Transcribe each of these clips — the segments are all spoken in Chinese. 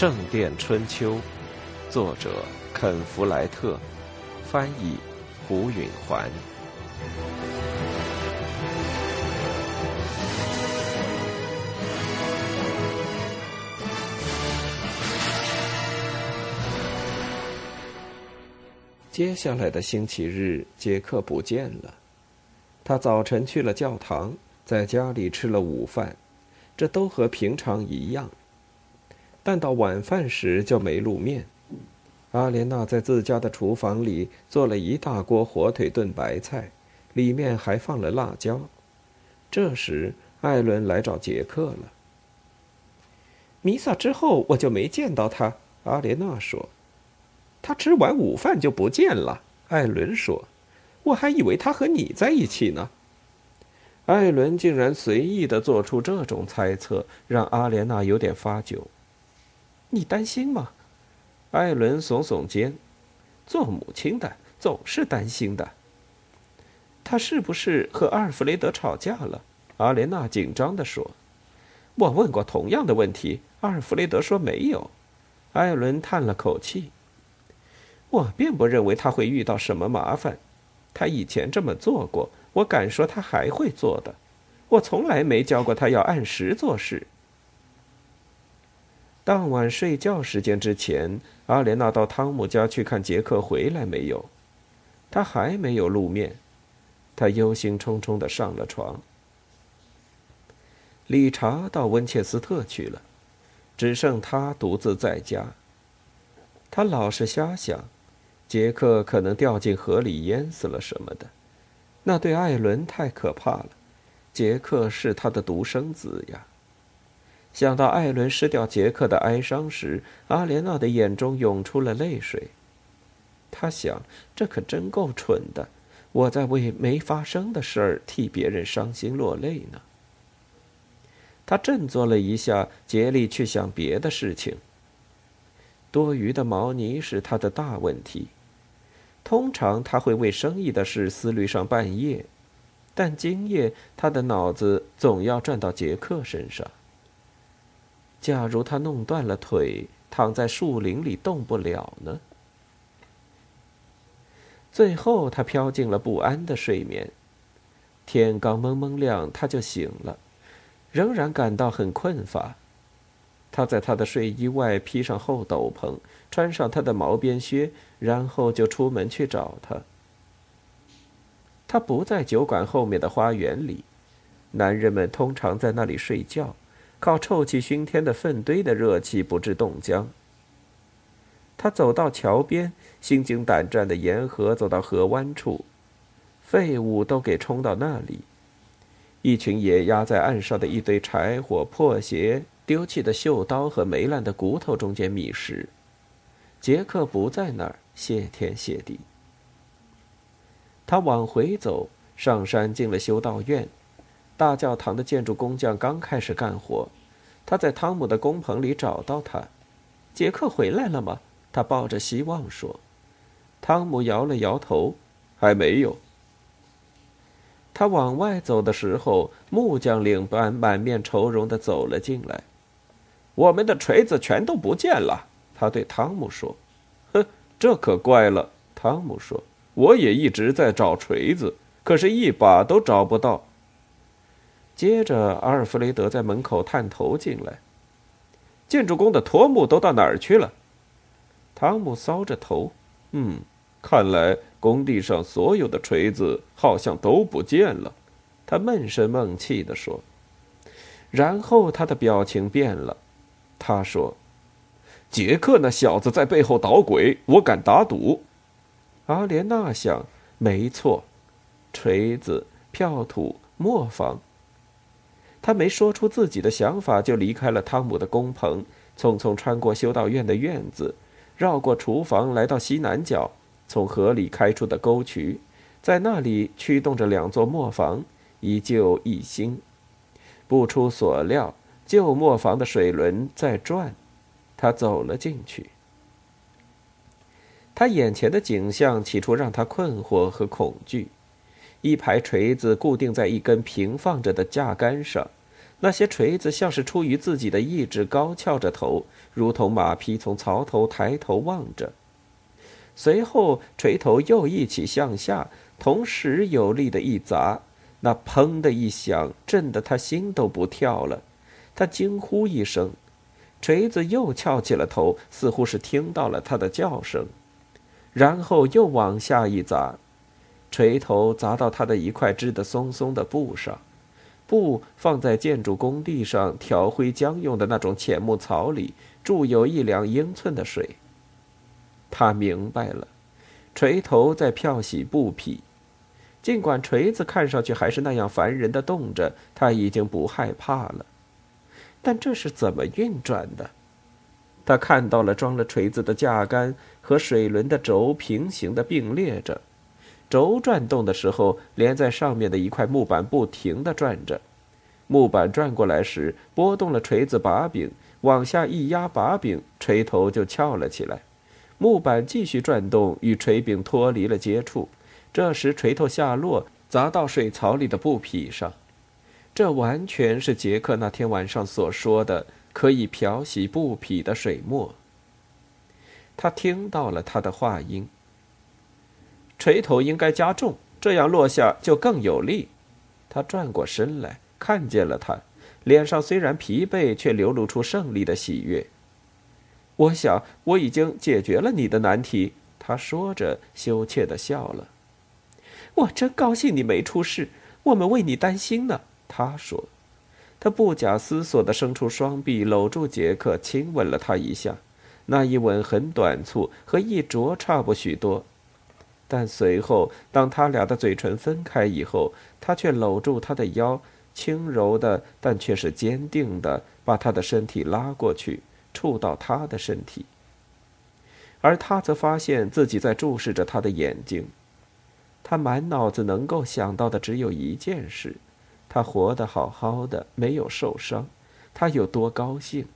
圣殿春秋》，作者肯·弗莱特，翻译胡允环。接下来的星期日，杰克不见了。他早晨去了教堂，在家里吃了午饭，这都和平常一样。但到晚饭时就没露面。阿莲娜在自家的厨房里做了一大锅火腿炖白菜，里面还放了辣椒。这时，艾伦来找杰克了。弥撒之后，我就没见到他。阿莲娜说。他吃完午饭就不见了，艾伦说：“我还以为他和你在一起呢。”艾伦竟然随意的做出这种猜测，让阿莲娜有点发窘。你担心吗？艾伦耸耸肩：“做母亲的总是担心的。”他是不是和阿尔弗雷德吵架了？阿莲娜紧张的说：“我问过同样的问题，阿尔弗雷德说没有。”艾伦叹了口气。我并不认为他会遇到什么麻烦，他以前这么做过，我敢说他还会做的。我从来没教过他要按时做事。当晚睡觉时间之前，阿莲娜到汤姆家去看杰克回来没有，他还没有露面，他忧心忡忡的上了床。理查到温切斯特去了，只剩他独自在家。他老是瞎想。杰克可能掉进河里淹死了什么的，那对艾伦太可怕了。杰克是他的独生子呀。想到艾伦失掉杰克的哀伤时，阿莲娜的眼中涌出了泪水。他想，这可真够蠢的，我在为没发生的事儿替别人伤心落泪呢。他振作了一下，竭力去想别的事情。多余的毛呢是他的大问题。通常他会为生意的事思虑上半夜，但今夜他的脑子总要转到杰克身上。假如他弄断了腿，躺在树林里动不了呢？最后，他飘进了不安的睡眠。天刚蒙蒙亮，他就醒了，仍然感到很困乏。他在他的睡衣外披上厚斗篷，穿上他的毛边靴，然后就出门去找他。他不在酒馆后面的花园里，男人们通常在那里睡觉，靠臭气熏天的粪堆的热气不致冻僵。他走到桥边，心惊胆战的沿河走到河湾处，废物都给冲到那里，一群野鸭在岸上的一堆柴火、破鞋。丢弃的绣刀和霉烂的骨头中间觅食，杰克不在那儿，谢天谢地。他往回走，上山进了修道院。大教堂的建筑工匠刚开始干活，他在汤姆的工棚里找到他。杰克回来了吗？他抱着希望说。汤姆摇了摇头，还没有。他往外走的时候，木匠领班满面愁容的走了进来。我们的锤子全都不见了，他对汤姆说：“哼，这可怪了。”汤姆说：“我也一直在找锤子，可是一把都找不到。”接着，阿尔弗雷德在门口探头进来：“建筑工的托木都到哪儿去了？”汤姆搔着头：“嗯，看来工地上所有的锤子好像都不见了。”他闷声闷气地说。然后他的表情变了。他说：“杰克那小子在背后捣鬼，我敢打赌。”阿莲娜想：“没错，锤子、票土、磨坊。”他没说出自己的想法，就离开了汤姆的工棚，匆匆穿过修道院的院子，绕过厨房，来到西南角，从河里开出的沟渠，在那里驱动着两座磨坊，一旧一新。不出所料。旧磨坊的水轮在转，他走了进去。他眼前的景象起初让他困惑和恐惧：一排锤子固定在一根平放着的架杆上，那些锤子像是出于自己的意志，高翘着头，如同马匹从槽头抬头望着。随后，锤头又一起向下，同时有力的一砸，那“砰”的一响，震得他心都不跳了。他惊呼一声，锤子又翘起了头，似乎是听到了他的叫声，然后又往下一砸，锤头砸到他的一块织得松松的布上。布放在建筑工地上调灰浆用的那种浅木槽里，注有一两英寸的水。他明白了，锤头在漂洗布匹，尽管锤子看上去还是那样烦人的动着，他已经不害怕了。但这是怎么运转的？他看到了装了锤子的架杆和水轮的轴平行的并列着。轴转动的时候，连在上面的一块木板不停地转着。木板转过来时，拨动了锤子把柄，往下一压把柄，锤头就翘了起来。木板继续转动，与锤柄脱离了接触。这时，锤头下落，砸到水槽里的布匹上。这完全是杰克那天晚上所说的可以漂洗布匹的水墨。他听到了他的话音。锤头应该加重，这样落下就更有力。他转过身来，看见了他，脸上虽然疲惫，却流露出胜利的喜悦。我想我已经解决了你的难题。他说着，羞怯的笑了。我真高兴你没出事，我们为你担心呢。他说，他不假思索的伸出双臂，搂住杰克，亲吻了他一下。那一吻很短促，和一啄差不许多。但随后，当他俩的嘴唇分开以后，他却搂住她的腰，轻柔的，但却是坚定的，把她的身体拉过去，触到他的身体。而他则发现自己在注视着他的眼睛。他满脑子能够想到的只有一件事：他活得好好的，没有受伤，他有多高兴！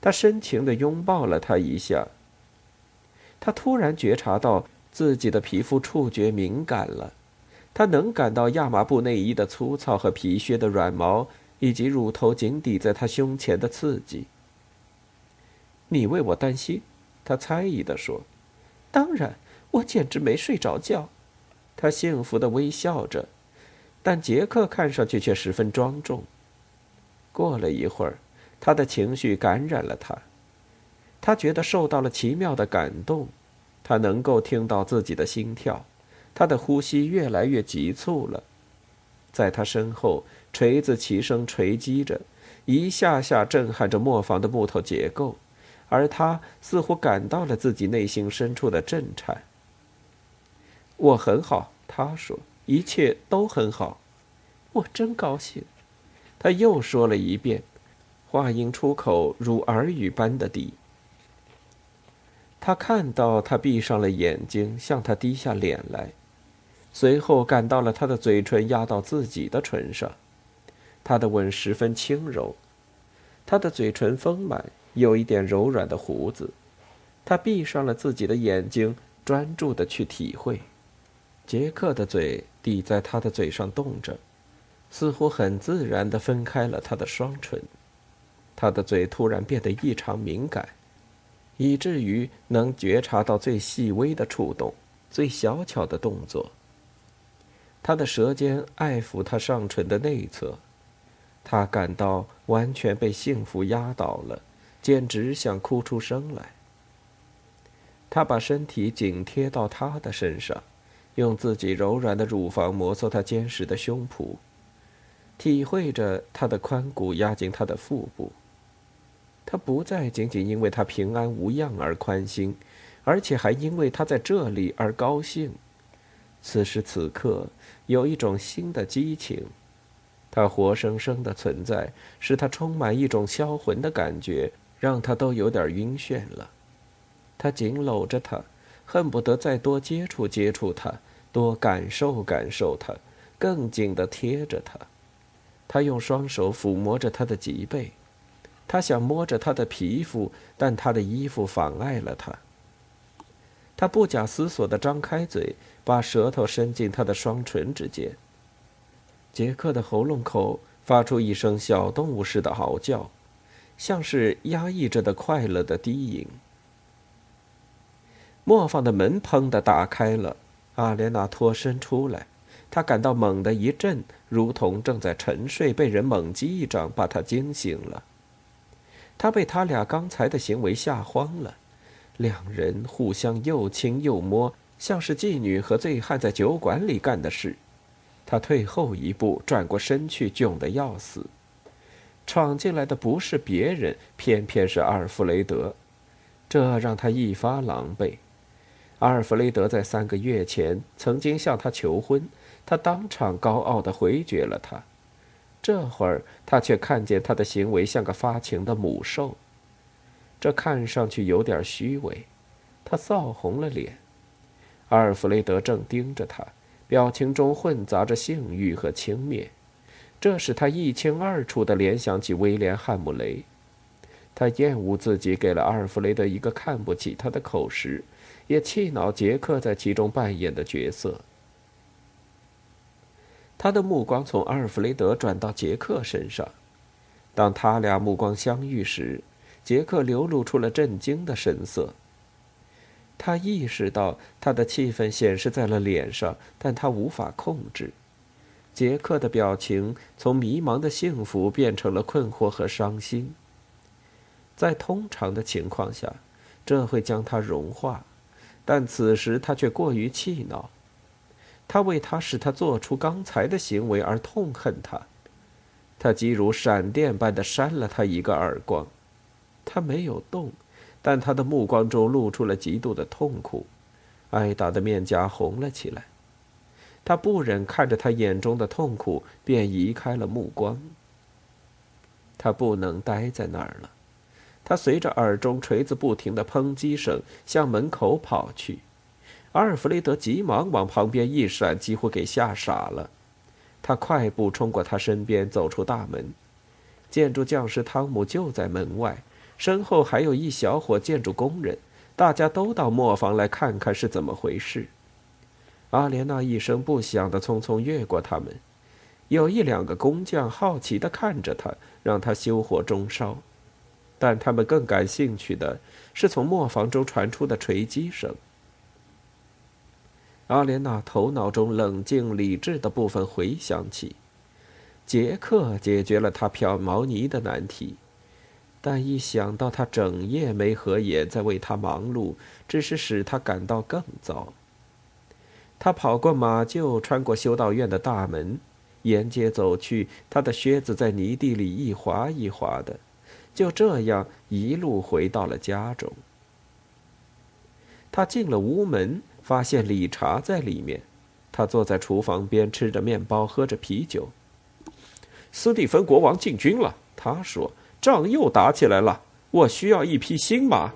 他深情的拥抱了他一下。他突然觉察到。自己的皮肤触觉敏感了，他能感到亚麻布内衣的粗糙和皮靴的软毛，以及乳头紧抵在他胸前的刺激。你为我担心，他猜疑地说：“当然，我简直没睡着觉。”他幸福的微笑着，但杰克看上去却十分庄重。过了一会儿，他的情绪感染了他，他觉得受到了奇妙的感动。他能够听到自己的心跳，他的呼吸越来越急促了。在他身后，锤子齐声锤击着，一下下震撼着磨坊的木头结构，而他似乎感到了自己内心深处的震颤。我很好，他说，一切都很好，我真高兴。他又说了一遍，话音出口如耳语般的低。他看到他闭上了眼睛，向他低下脸来，随后感到了他的嘴唇压到自己的唇上，他的吻十分轻柔，他的嘴唇丰满，有一点柔软的胡子。他闭上了自己的眼睛，专注的去体会。杰克的嘴抵在他的嘴上动着，似乎很自然的分开了他的双唇。他的嘴突然变得异常敏感。以至于能觉察到最细微的触动，最小巧的动作。他的舌尖爱抚他上唇的内侧，他感到完全被幸福压倒了，简直想哭出声来。他把身体紧贴到他的身上，用自己柔软的乳房摩挲他坚实的胸脯，体会着他的髋骨压进他的腹部。他不再仅仅因为他平安无恙而宽心，而且还因为他在这里而高兴。此时此刻，有一种新的激情，他活生生的存在使他充满一种销魂的感觉，让他都有点晕眩了。他紧搂着她，恨不得再多接触接触她，多感受感受她，更紧的贴着她。他用双手抚摸着她的脊背。他想摸着她的皮肤，但她的衣服妨碍了他。他不假思索地张开嘴，把舌头伸进她的双唇之间。杰克的喉咙口发出一声小动物似的嚎叫，像是压抑着的快乐的低吟。磨坊的门砰的打开了，阿莲娜脱身出来，她感到猛地一震，如同正在沉睡，被人猛击一掌把她惊醒了。他被他俩刚才的行为吓慌了，两人互相又亲又摸，像是妓女和醉汉在酒馆里干的事。他退后一步，转过身去，窘得要死。闯进来的不是别人，偏偏是阿尔弗雷德，这让他一发狼狈。阿尔弗雷德在三个月前曾经向他求婚，他当场高傲地回绝了他。这会儿他却看见他的行为像个发情的母兽，这看上去有点虚伪。他臊红了脸。阿尔弗雷德正盯着他，表情中混杂着性欲和轻蔑，这使他一清二楚地联想起威廉·汉姆雷。他厌恶自己给了阿尔弗雷德一个看不起他的口实。也气恼杰克在其中扮演的角色。他的目光从阿尔弗雷德转到杰克身上，当他俩目光相遇时，杰克流露出了震惊的神色。他意识到他的气氛显示在了脸上，但他无法控制。杰克的表情从迷茫的幸福变成了困惑和伤心。在通常的情况下，这会将他融化。但此时他却过于气恼，他为他使他做出刚才的行为而痛恨他，他即如闪电般的扇了他一个耳光。他没有动，但他的目光中露出了极度的痛苦，挨打的面颊红了起来。他不忍看着他眼中的痛苦，便移开了目光。他不能待在那儿了。他随着耳中锤子不停的抨击声向门口跑去，阿尔弗雷德急忙往旁边一闪，几乎给吓傻了。他快步冲过他身边，走出大门。建筑匠师汤姆就在门外，身后还有一小伙建筑工人，大家都到磨坊来看看是怎么回事。阿莲娜一声不响的匆匆越过他们，有一两个工匠好奇的看着他，让他修火中烧。但他们更感兴趣的是从磨坊中传出的锤击声。阿莲娜头脑中冷静理智的部分回想起，杰克解决了他漂毛泥的难题，但一想到他整夜没合眼在为他忙碌，只是使他感到更糟。他跑过马厩，穿过修道院的大门，沿街走去，他的靴子在泥地里一滑一滑的。就这样一路回到了家中。他进了屋门，发现理查在里面。他坐在厨房边，吃着面包，喝着啤酒。斯蒂芬国王进军了，他说：“仗又打起来了，我需要一匹新马。”